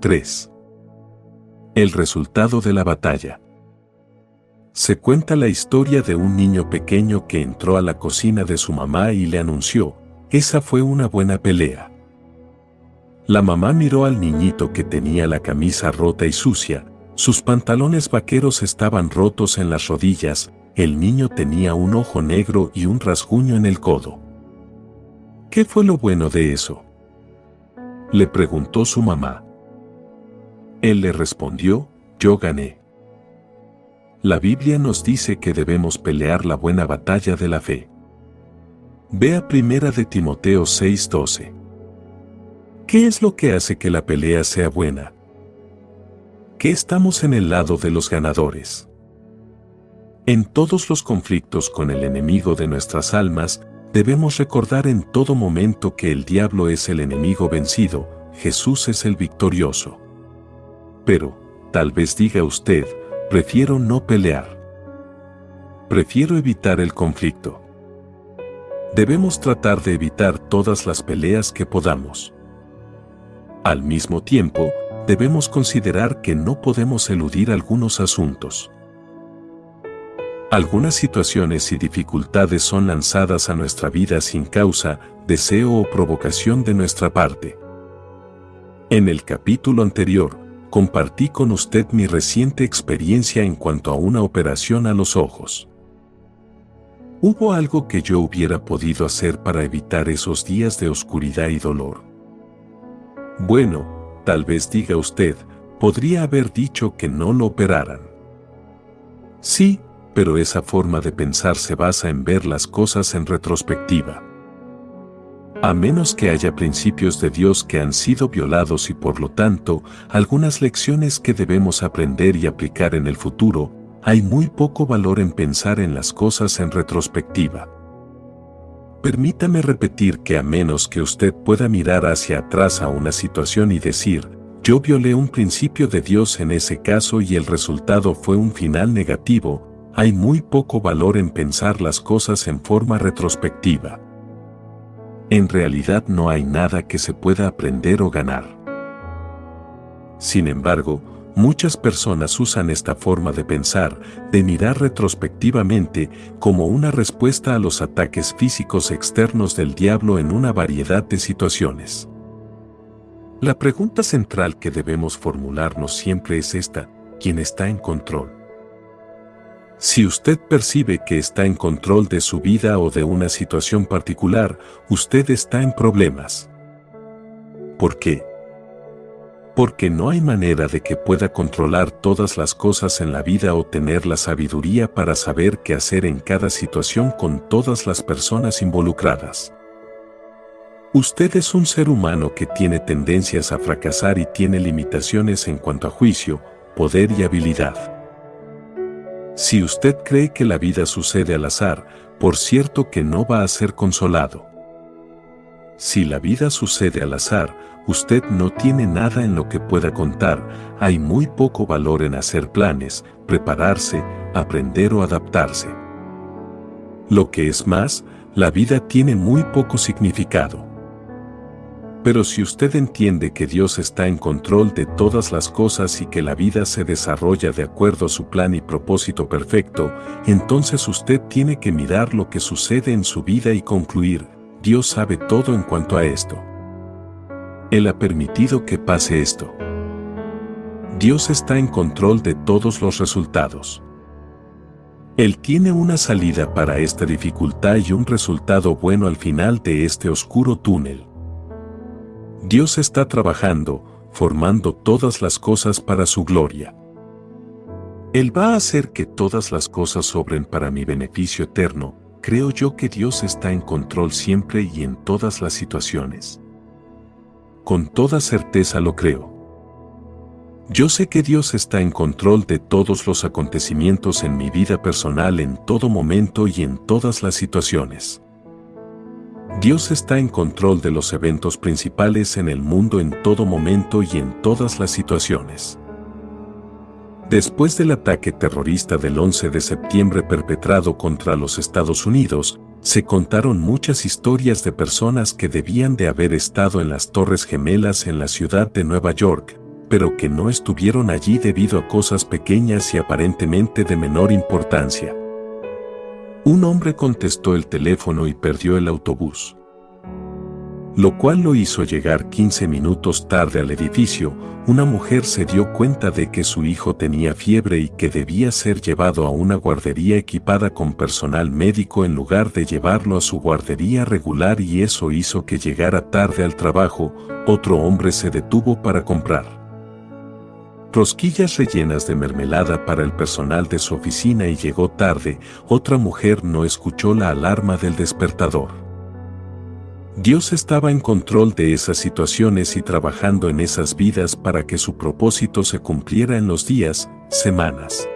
3. El resultado de la batalla. Se cuenta la historia de un niño pequeño que entró a la cocina de su mamá y le anunció, esa fue una buena pelea. La mamá miró al niñito que tenía la camisa rota y sucia, sus pantalones vaqueros estaban rotos en las rodillas, el niño tenía un ojo negro y un rasguño en el codo. ¿Qué fue lo bueno de eso? Le preguntó su mamá. Él le respondió, yo gané. La Biblia nos dice que debemos pelear la buena batalla de la fe. Vea primera de Timoteo 6:12. ¿Qué es lo que hace que la pelea sea buena? Que estamos en el lado de los ganadores. En todos los conflictos con el enemigo de nuestras almas, debemos recordar en todo momento que el diablo es el enemigo vencido, Jesús es el victorioso. Pero, tal vez diga usted, prefiero no pelear. Prefiero evitar el conflicto. Debemos tratar de evitar todas las peleas que podamos. Al mismo tiempo, debemos considerar que no podemos eludir algunos asuntos. Algunas situaciones y dificultades son lanzadas a nuestra vida sin causa, deseo o provocación de nuestra parte. En el capítulo anterior, compartí con usted mi reciente experiencia en cuanto a una operación a los ojos. ¿Hubo algo que yo hubiera podido hacer para evitar esos días de oscuridad y dolor? Bueno, tal vez diga usted, podría haber dicho que no lo operaran. Sí, pero esa forma de pensar se basa en ver las cosas en retrospectiva. A menos que haya principios de Dios que han sido violados y por lo tanto, algunas lecciones que debemos aprender y aplicar en el futuro, hay muy poco valor en pensar en las cosas en retrospectiva. Permítame repetir que a menos que usted pueda mirar hacia atrás a una situación y decir, yo violé un principio de Dios en ese caso y el resultado fue un final negativo, hay muy poco valor en pensar las cosas en forma retrospectiva en realidad no hay nada que se pueda aprender o ganar. Sin embargo, muchas personas usan esta forma de pensar, de mirar retrospectivamente, como una respuesta a los ataques físicos externos del diablo en una variedad de situaciones. La pregunta central que debemos formularnos siempre es esta, ¿quién está en control? Si usted percibe que está en control de su vida o de una situación particular, usted está en problemas. ¿Por qué? Porque no hay manera de que pueda controlar todas las cosas en la vida o tener la sabiduría para saber qué hacer en cada situación con todas las personas involucradas. Usted es un ser humano que tiene tendencias a fracasar y tiene limitaciones en cuanto a juicio, poder y habilidad. Si usted cree que la vida sucede al azar, por cierto que no va a ser consolado. Si la vida sucede al azar, usted no tiene nada en lo que pueda contar, hay muy poco valor en hacer planes, prepararse, aprender o adaptarse. Lo que es más, la vida tiene muy poco significado. Pero si usted entiende que Dios está en control de todas las cosas y que la vida se desarrolla de acuerdo a su plan y propósito perfecto, entonces usted tiene que mirar lo que sucede en su vida y concluir, Dios sabe todo en cuanto a esto. Él ha permitido que pase esto. Dios está en control de todos los resultados. Él tiene una salida para esta dificultad y un resultado bueno al final de este oscuro túnel. Dios está trabajando, formando todas las cosas para su gloria. Él va a hacer que todas las cosas sobren para mi beneficio eterno, creo yo que Dios está en control siempre y en todas las situaciones. Con toda certeza lo creo. Yo sé que Dios está en control de todos los acontecimientos en mi vida personal en todo momento y en todas las situaciones. Dios está en control de los eventos principales en el mundo en todo momento y en todas las situaciones. Después del ataque terrorista del 11 de septiembre perpetrado contra los Estados Unidos, se contaron muchas historias de personas que debían de haber estado en las Torres Gemelas en la ciudad de Nueva York, pero que no estuvieron allí debido a cosas pequeñas y aparentemente de menor importancia. Un hombre contestó el teléfono y perdió el autobús lo cual lo hizo llegar 15 minutos tarde al edificio, una mujer se dio cuenta de que su hijo tenía fiebre y que debía ser llevado a una guardería equipada con personal médico en lugar de llevarlo a su guardería regular y eso hizo que llegara tarde al trabajo, otro hombre se detuvo para comprar. Rosquillas rellenas de mermelada para el personal de su oficina y llegó tarde, otra mujer no escuchó la alarma del despertador. Dios estaba en control de esas situaciones y trabajando en esas vidas para que su propósito se cumpliera en los días, semanas,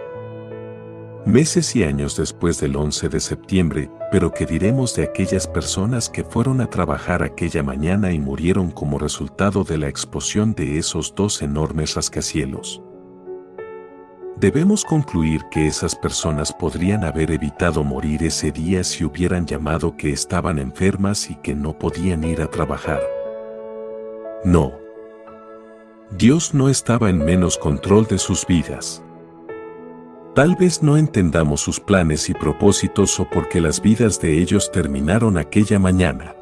meses y años después del 11 de septiembre, pero ¿qué diremos de aquellas personas que fueron a trabajar aquella mañana y murieron como resultado de la explosión de esos dos enormes rascacielos? Debemos concluir que esas personas podrían haber evitado morir ese día si hubieran llamado que estaban enfermas y que no podían ir a trabajar. No. Dios no estaba en menos control de sus vidas. Tal vez no entendamos sus planes y propósitos o porque las vidas de ellos terminaron aquella mañana.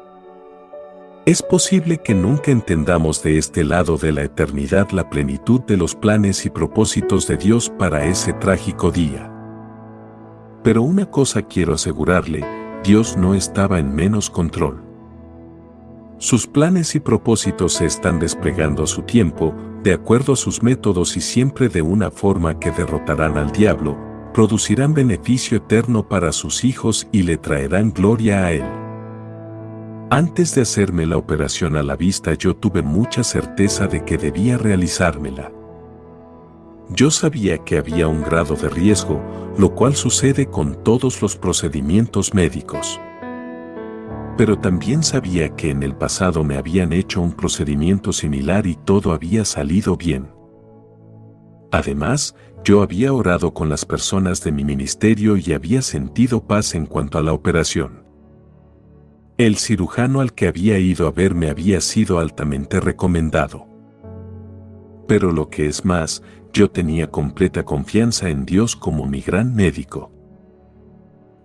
Es posible que nunca entendamos de este lado de la eternidad la plenitud de los planes y propósitos de Dios para ese trágico día. Pero una cosa quiero asegurarle, Dios no estaba en menos control. Sus planes y propósitos se están desplegando a su tiempo, de acuerdo a sus métodos y siempre de una forma que derrotarán al diablo, producirán beneficio eterno para sus hijos y le traerán gloria a él. Antes de hacerme la operación a la vista yo tuve mucha certeza de que debía realizármela. Yo sabía que había un grado de riesgo, lo cual sucede con todos los procedimientos médicos. Pero también sabía que en el pasado me habían hecho un procedimiento similar y todo había salido bien. Además, yo había orado con las personas de mi ministerio y había sentido paz en cuanto a la operación. El cirujano al que había ido a verme había sido altamente recomendado. Pero lo que es más, yo tenía completa confianza en Dios como mi gran médico.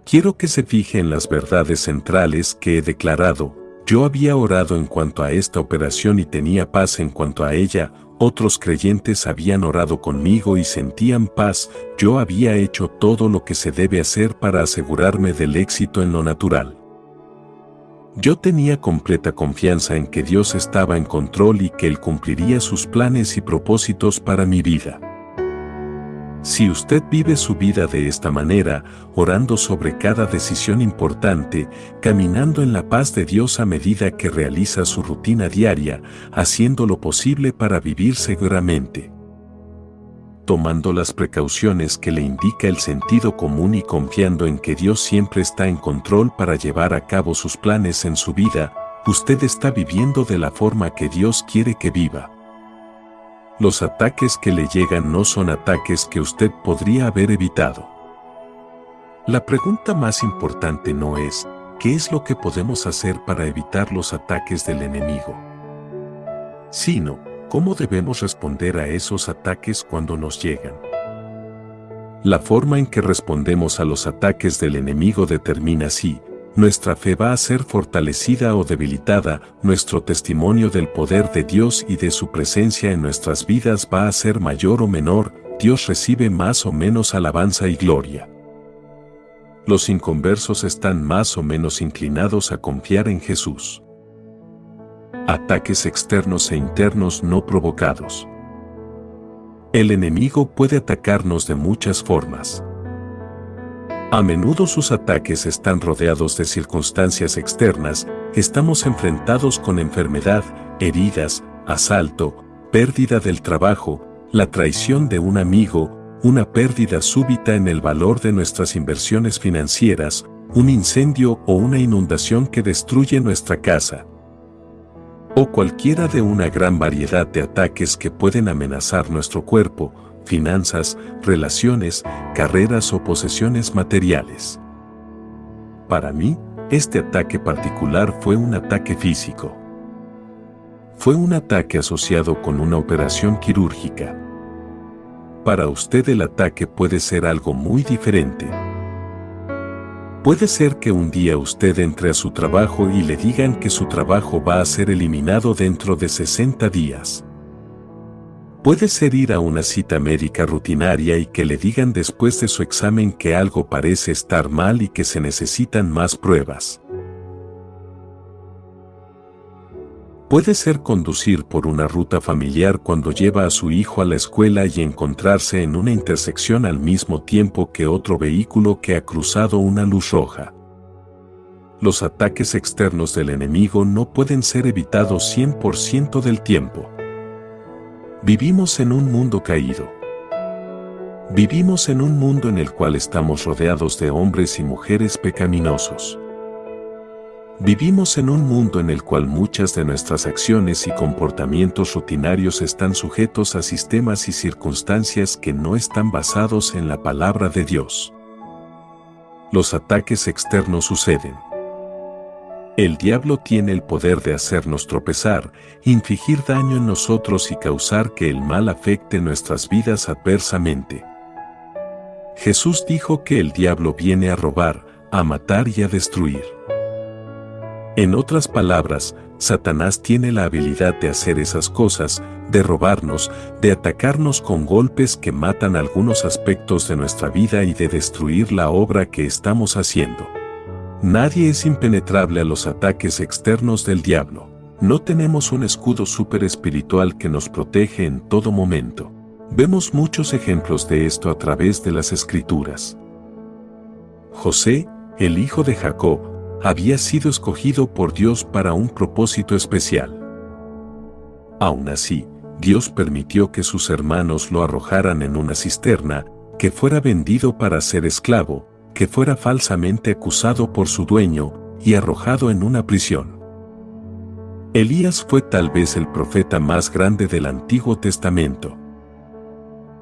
Quiero que se fije en las verdades centrales que he declarado. Yo había orado en cuanto a esta operación y tenía paz en cuanto a ella, otros creyentes habían orado conmigo y sentían paz, yo había hecho todo lo que se debe hacer para asegurarme del éxito en lo natural. Yo tenía completa confianza en que Dios estaba en control y que Él cumpliría sus planes y propósitos para mi vida. Si usted vive su vida de esta manera, orando sobre cada decisión importante, caminando en la paz de Dios a medida que realiza su rutina diaria, haciendo lo posible para vivir seguramente, tomando las precauciones que le indica el sentido común y confiando en que Dios siempre está en control para llevar a cabo sus planes en su vida, usted está viviendo de la forma que Dios quiere que viva. Los ataques que le llegan no son ataques que usted podría haber evitado. La pregunta más importante no es, ¿qué es lo que podemos hacer para evitar los ataques del enemigo? Sino, ¿Cómo debemos responder a esos ataques cuando nos llegan? La forma en que respondemos a los ataques del enemigo determina si nuestra fe va a ser fortalecida o debilitada, nuestro testimonio del poder de Dios y de su presencia en nuestras vidas va a ser mayor o menor, Dios recibe más o menos alabanza y gloria. Los inconversos están más o menos inclinados a confiar en Jesús ataques externos e internos no provocados. El enemigo puede atacarnos de muchas formas. A menudo sus ataques están rodeados de circunstancias externas, estamos enfrentados con enfermedad, heridas, asalto, pérdida del trabajo, la traición de un amigo, una pérdida súbita en el valor de nuestras inversiones financieras, un incendio o una inundación que destruye nuestra casa, o cualquiera de una gran variedad de ataques que pueden amenazar nuestro cuerpo, finanzas, relaciones, carreras o posesiones materiales. Para mí, este ataque particular fue un ataque físico. fue un ataque asociado con una operación quirúrgica. Para usted el ataque puede ser algo muy diferente. Puede ser que un día usted entre a su trabajo y le digan que su trabajo va a ser eliminado dentro de 60 días. Puede ser ir a una cita médica rutinaria y que le digan después de su examen que algo parece estar mal y que se necesitan más pruebas. Puede ser conducir por una ruta familiar cuando lleva a su hijo a la escuela y encontrarse en una intersección al mismo tiempo que otro vehículo que ha cruzado una luz roja. Los ataques externos del enemigo no pueden ser evitados 100% del tiempo. Vivimos en un mundo caído. Vivimos en un mundo en el cual estamos rodeados de hombres y mujeres pecaminosos. Vivimos en un mundo en el cual muchas de nuestras acciones y comportamientos rutinarios están sujetos a sistemas y circunstancias que no están basados en la palabra de Dios. Los ataques externos suceden el diablo tiene el poder de hacernos tropezar, infligir daño en nosotros y causar que el mal afecte nuestras vidas adversamente. Jesús dijo que el diablo viene a robar, a matar y a destruir. En otras palabras, Satanás tiene la habilidad de hacer esas cosas, de robarnos, de atacarnos con golpes que matan algunos aspectos de nuestra vida y de destruir la obra que estamos haciendo. Nadie es impenetrable a los ataques externos del diablo. No tenemos un escudo super espiritual que nos protege en todo momento. Vemos muchos ejemplos de esto a través de las escrituras. José, el hijo de Jacob, había sido escogido por Dios para un propósito especial. Aún así, Dios permitió que sus hermanos lo arrojaran en una cisterna, que fuera vendido para ser esclavo, que fuera falsamente acusado por su dueño y arrojado en una prisión. Elías fue tal vez el profeta más grande del Antiguo Testamento.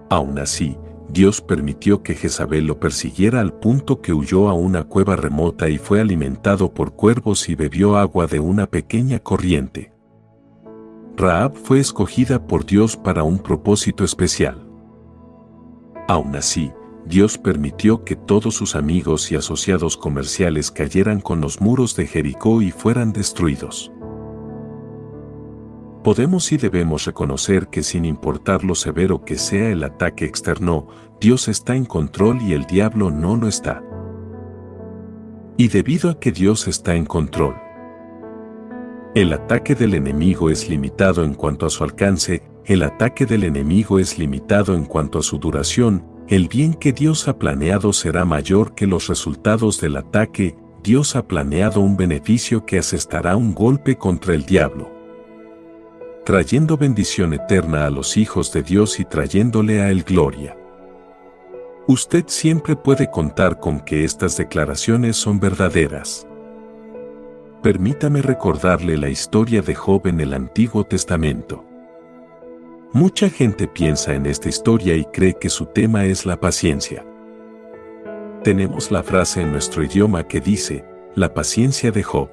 Aún así, Dios permitió que Jezabel lo persiguiera al punto que huyó a una cueva remota y fue alimentado por cuervos y bebió agua de una pequeña corriente. Raab fue escogida por Dios para un propósito especial. Aún así, Dios permitió que todos sus amigos y asociados comerciales cayeran con los muros de Jericó y fueran destruidos. Podemos y debemos reconocer que sin importar lo severo que sea el ataque externo, Dios está en control y el diablo no lo está. Y debido a que Dios está en control, el ataque del enemigo es limitado en cuanto a su alcance, el ataque del enemigo es limitado en cuanto a su duración, el bien que Dios ha planeado será mayor que los resultados del ataque, Dios ha planeado un beneficio que asestará un golpe contra el diablo, trayendo bendición eterna a los hijos de Dios y trayéndole a él gloria. Usted siempre puede contar con que estas declaraciones son verdaderas. Permítame recordarle la historia de Job en el Antiguo Testamento. Mucha gente piensa en esta historia y cree que su tema es la paciencia. Tenemos la frase en nuestro idioma que dice, la paciencia de Job.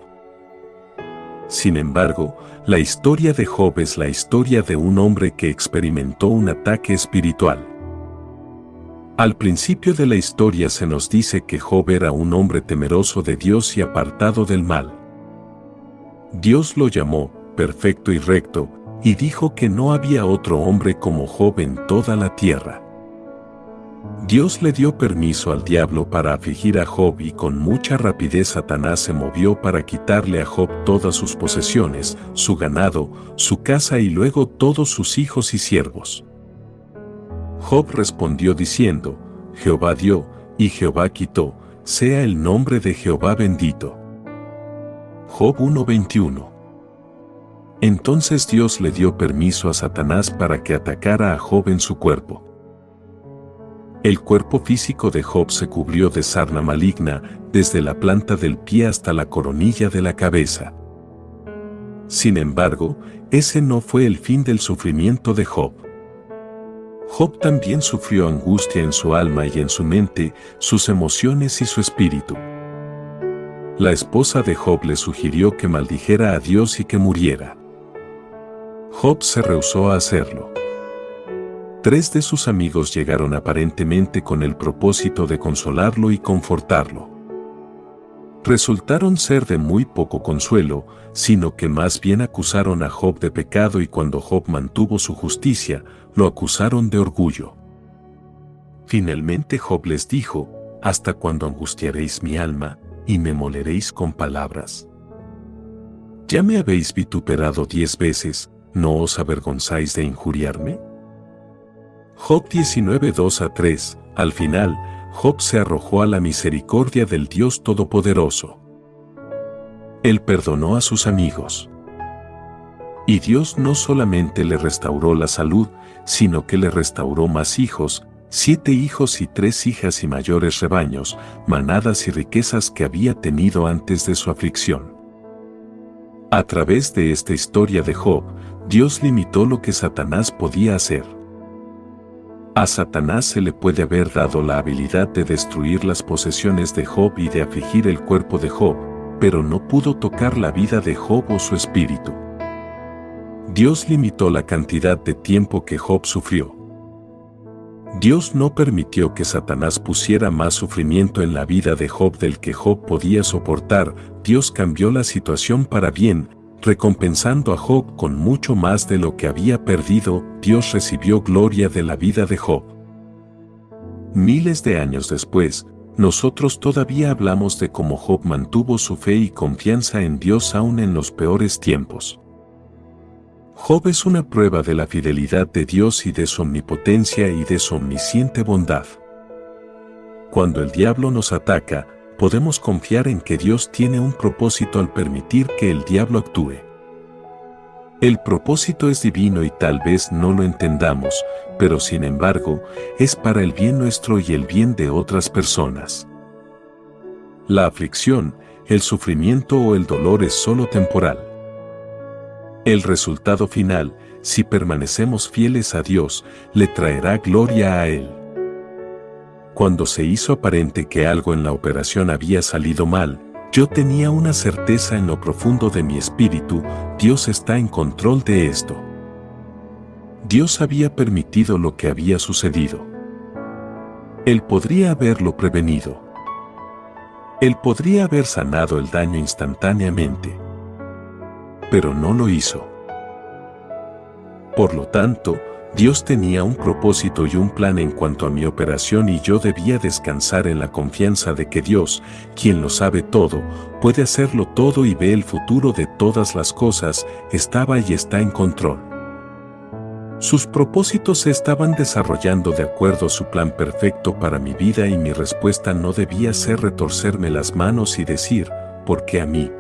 Sin embargo, la historia de Job es la historia de un hombre que experimentó un ataque espiritual. Al principio de la historia se nos dice que Job era un hombre temeroso de Dios y apartado del mal. Dios lo llamó, perfecto y recto, y dijo que no había otro hombre como Job en toda la tierra. Dios le dio permiso al diablo para afligir a Job y con mucha rapidez Satanás se movió para quitarle a Job todas sus posesiones, su ganado, su casa y luego todos sus hijos y siervos. Job respondió diciendo, Jehová dio, y Jehová quitó, sea el nombre de Jehová bendito. Job 1:21 entonces Dios le dio permiso a Satanás para que atacara a Job en su cuerpo. El cuerpo físico de Job se cubrió de sarna maligna desde la planta del pie hasta la coronilla de la cabeza. Sin embargo, ese no fue el fin del sufrimiento de Job. Job también sufrió angustia en su alma y en su mente, sus emociones y su espíritu. La esposa de Job le sugirió que maldijera a Dios y que muriera. Job se rehusó a hacerlo. Tres de sus amigos llegaron aparentemente con el propósito de consolarlo y confortarlo. Resultaron ser de muy poco consuelo, sino que más bien acusaron a Job de pecado y cuando Job mantuvo su justicia, lo acusaron de orgullo. Finalmente Job les dijo, ¿hasta cuándo angustiaréis mi alma y me moleréis con palabras? ¿Ya me habéis vituperado diez veces, no os avergonzáis de injuriarme? Job 19 2 a 3, al final, Job se arrojó a la misericordia del Dios Todopoderoso. Él perdonó a sus amigos. Y Dios no solamente le restauró la salud, sino que le restauró más hijos, siete hijos y tres hijas y mayores rebaños, manadas y riquezas que había tenido antes de su aflicción. A través de esta historia de Job, Dios limitó lo que Satanás podía hacer. A Satanás se le puede haber dado la habilidad de destruir las posesiones de Job y de afligir el cuerpo de Job, pero no pudo tocar la vida de Job o su espíritu. Dios limitó la cantidad de tiempo que Job sufrió. Dios no permitió que Satanás pusiera más sufrimiento en la vida de Job del que Job podía soportar, Dios cambió la situación para bien, recompensando a Job con mucho más de lo que había perdido, Dios recibió gloria de la vida de Job. Miles de años después, nosotros todavía hablamos de cómo Job mantuvo su fe y confianza en Dios aún en los peores tiempos. Job es una prueba de la fidelidad de Dios y de su omnipotencia y de su omnisciente bondad. Cuando el diablo nos ataca, podemos confiar en que Dios tiene un propósito al permitir que el diablo actúe. El propósito es divino y tal vez no lo entendamos, pero sin embargo, es para el bien nuestro y el bien de otras personas. La aflicción, el sufrimiento o el dolor es solo temporal. El resultado final, si permanecemos fieles a Dios, le traerá gloria a Él. Cuando se hizo aparente que algo en la operación había salido mal, yo tenía una certeza en lo profundo de mi espíritu, Dios está en control de esto. Dios había permitido lo que había sucedido. Él podría haberlo prevenido. Él podría haber sanado el daño instantáneamente. Pero no lo hizo. Por lo tanto, Dios tenía un propósito y un plan en cuanto a mi operación y yo debía descansar en la confianza de que Dios, quien lo sabe todo, puede hacerlo todo y ve el futuro de todas las cosas, estaba y está en control. Sus propósitos se estaban desarrollando de acuerdo a su plan perfecto para mi vida y mi respuesta no debía ser retorcerme las manos y decir, ¿por qué a mí?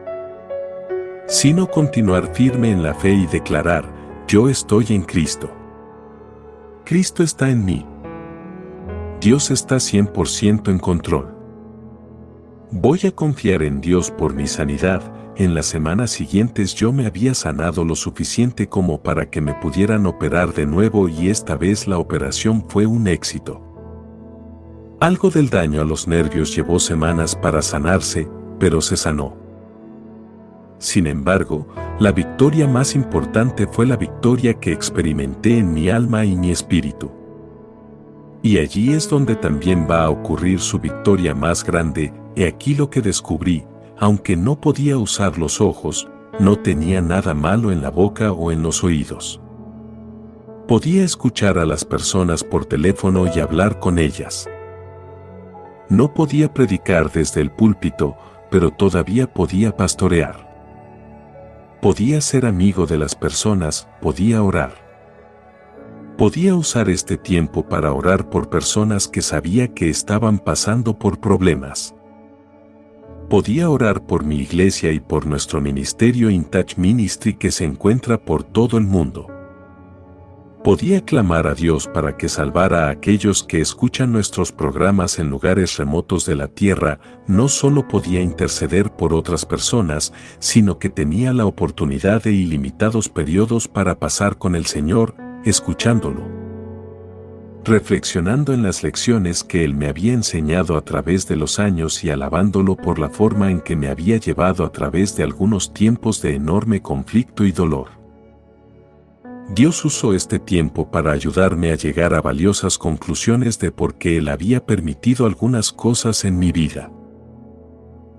Sino continuar firme en la fe y declarar, yo estoy en Cristo. Cristo está en mí. Dios está 100% en control. Voy a confiar en Dios por mi sanidad. En las semanas siguientes yo me había sanado lo suficiente como para que me pudieran operar de nuevo y esta vez la operación fue un éxito. Algo del daño a los nervios llevó semanas para sanarse, pero se sanó. Sin embargo, la victoria más importante fue la victoria que experimenté en mi alma y mi espíritu. Y allí es donde también va a ocurrir su victoria más grande, y aquí lo que descubrí, aunque no podía usar los ojos, no tenía nada malo en la boca o en los oídos. Podía escuchar a las personas por teléfono y hablar con ellas. No podía predicar desde el púlpito, pero todavía podía pastorear. Podía ser amigo de las personas, podía orar. Podía usar este tiempo para orar por personas que sabía que estaban pasando por problemas. Podía orar por mi iglesia y por nuestro ministerio InTouch Ministry que se encuentra por todo el mundo. Podía clamar a Dios para que salvara a aquellos que escuchan nuestros programas en lugares remotos de la tierra, no solo podía interceder por otras personas, sino que tenía la oportunidad de ilimitados periodos para pasar con el Señor, escuchándolo. Reflexionando en las lecciones que Él me había enseñado a través de los años y alabándolo por la forma en que me había llevado a través de algunos tiempos de enorme conflicto y dolor. Dios usó este tiempo para ayudarme a llegar a valiosas conclusiones de por qué Él había permitido algunas cosas en mi vida.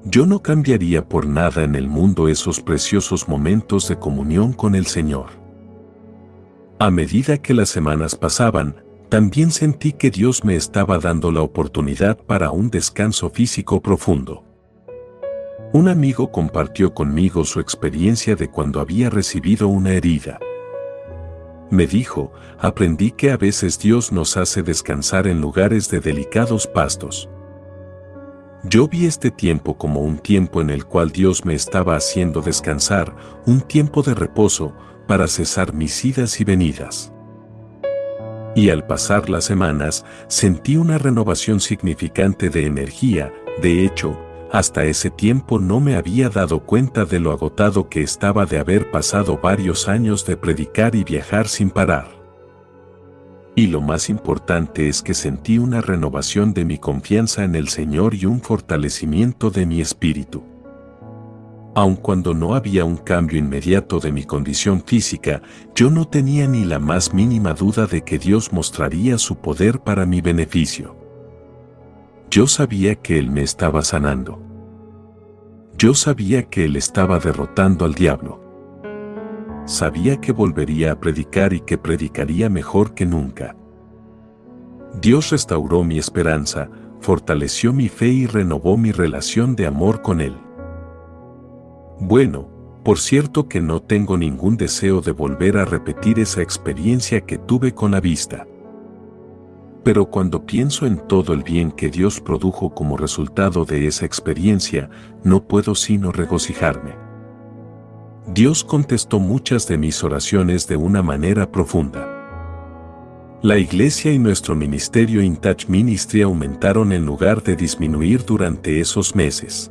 Yo no cambiaría por nada en el mundo esos preciosos momentos de comunión con el Señor. A medida que las semanas pasaban, también sentí que Dios me estaba dando la oportunidad para un descanso físico profundo. Un amigo compartió conmigo su experiencia de cuando había recibido una herida. Me dijo, aprendí que a veces Dios nos hace descansar en lugares de delicados pastos. Yo vi este tiempo como un tiempo en el cual Dios me estaba haciendo descansar, un tiempo de reposo, para cesar mis idas y venidas. Y al pasar las semanas, sentí una renovación significante de energía, de hecho, hasta ese tiempo no me había dado cuenta de lo agotado que estaba de haber pasado varios años de predicar y viajar sin parar. Y lo más importante es que sentí una renovación de mi confianza en el Señor y un fortalecimiento de mi espíritu. Aun cuando no había un cambio inmediato de mi condición física, yo no tenía ni la más mínima duda de que Dios mostraría su poder para mi beneficio. Yo sabía que Él me estaba sanando. Yo sabía que Él estaba derrotando al diablo. Sabía que volvería a predicar y que predicaría mejor que nunca. Dios restauró mi esperanza, fortaleció mi fe y renovó mi relación de amor con Él. Bueno, por cierto que no tengo ningún deseo de volver a repetir esa experiencia que tuve con la vista pero cuando pienso en todo el bien que Dios produjo como resultado de esa experiencia, no puedo sino regocijarme. Dios contestó muchas de mis oraciones de una manera profunda. La iglesia y nuestro ministerio In Touch Ministry aumentaron en lugar de disminuir durante esos meses.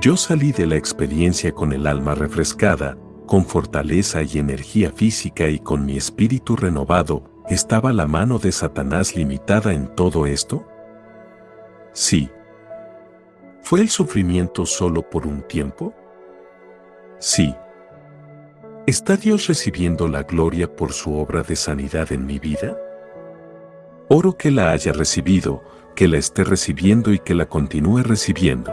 Yo salí de la experiencia con el alma refrescada, con fortaleza y energía física y con mi espíritu renovado, ¿Estaba la mano de Satanás limitada en todo esto? Sí. ¿Fue el sufrimiento solo por un tiempo? Sí. ¿Está Dios recibiendo la gloria por su obra de sanidad en mi vida? Oro que la haya recibido, que la esté recibiendo y que la continúe recibiendo.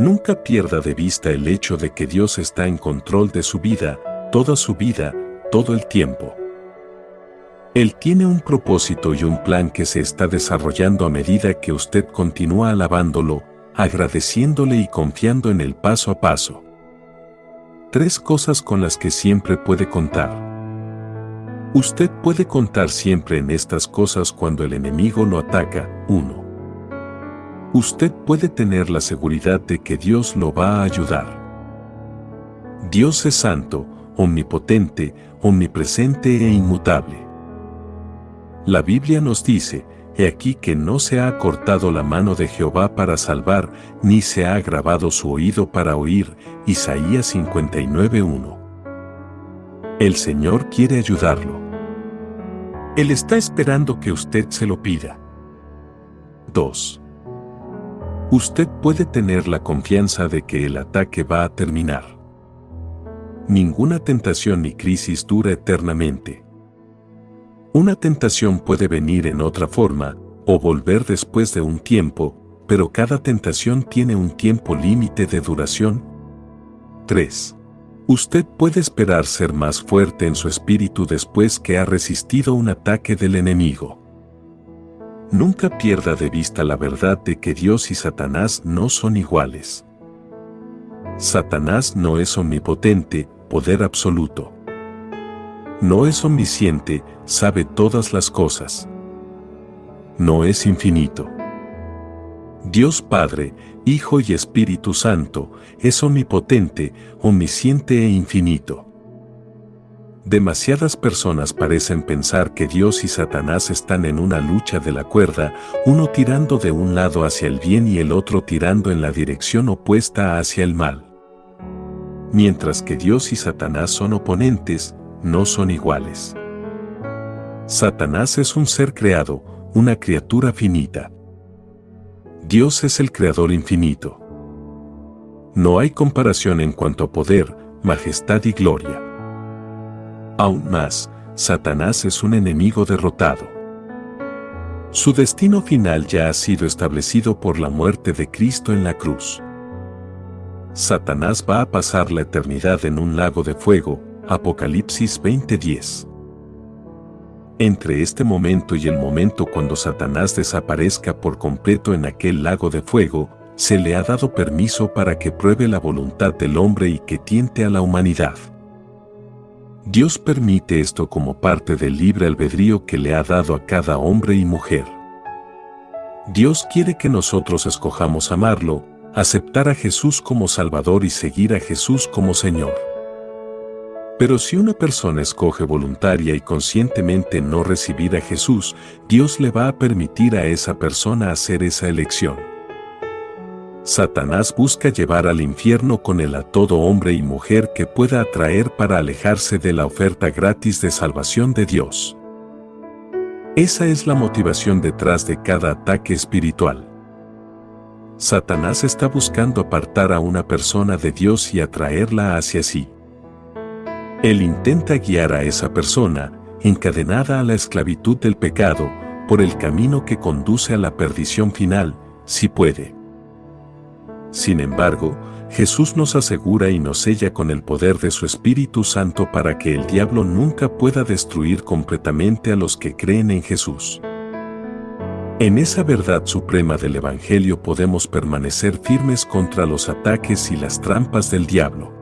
Nunca pierda de vista el hecho de que Dios está en control de su vida, toda su vida, todo el tiempo. Él tiene un propósito y un plan que se está desarrollando a medida que usted continúa alabándolo, agradeciéndole y confiando en el paso a paso. Tres cosas con las que siempre puede contar. Usted puede contar siempre en estas cosas cuando el enemigo lo ataca. 1. Usted puede tener la seguridad de que Dios lo va a ayudar. Dios es santo, omnipotente, omnipresente e inmutable. La Biblia nos dice, He aquí que no se ha cortado la mano de Jehová para salvar, ni se ha agravado su oído para oír. Isaías 59.1. El Señor quiere ayudarlo. Él está esperando que usted se lo pida. 2. Usted puede tener la confianza de que el ataque va a terminar. Ninguna tentación ni crisis dura eternamente. Una tentación puede venir en otra forma, o volver después de un tiempo, pero cada tentación tiene un tiempo límite de duración. 3. Usted puede esperar ser más fuerte en su espíritu después que ha resistido un ataque del enemigo. Nunca pierda de vista la verdad de que Dios y Satanás no son iguales. Satanás no es omnipotente, poder absoluto. No es omnisciente, sabe todas las cosas. No es infinito. Dios Padre, Hijo y Espíritu Santo, es omnipotente, omnisciente e infinito. Demasiadas personas parecen pensar que Dios y Satanás están en una lucha de la cuerda, uno tirando de un lado hacia el bien y el otro tirando en la dirección opuesta hacia el mal. Mientras que Dios y Satanás son oponentes, no son iguales. Satanás es un ser creado, una criatura finita. Dios es el creador infinito. No hay comparación en cuanto a poder, majestad y gloria. Aún más, Satanás es un enemigo derrotado. Su destino final ya ha sido establecido por la muerte de Cristo en la cruz. Satanás va a pasar la eternidad en un lago de fuego, Apocalipsis 20:10. Entre este momento y el momento cuando Satanás desaparezca por completo en aquel lago de fuego, se le ha dado permiso para que pruebe la voluntad del hombre y que tiente a la humanidad. Dios permite esto como parte del libre albedrío que le ha dado a cada hombre y mujer. Dios quiere que nosotros escojamos amarlo, aceptar a Jesús como Salvador y seguir a Jesús como Señor. Pero si una persona escoge voluntaria y conscientemente no recibir a Jesús, Dios le va a permitir a esa persona hacer esa elección. Satanás busca llevar al infierno con él a todo hombre y mujer que pueda atraer para alejarse de la oferta gratis de salvación de Dios. Esa es la motivación detrás de cada ataque espiritual. Satanás está buscando apartar a una persona de Dios y atraerla hacia sí. Él intenta guiar a esa persona, encadenada a la esclavitud del pecado, por el camino que conduce a la perdición final, si puede. Sin embargo, Jesús nos asegura y nos sella con el poder de su Espíritu Santo para que el diablo nunca pueda destruir completamente a los que creen en Jesús. En esa verdad suprema del Evangelio podemos permanecer firmes contra los ataques y las trampas del diablo.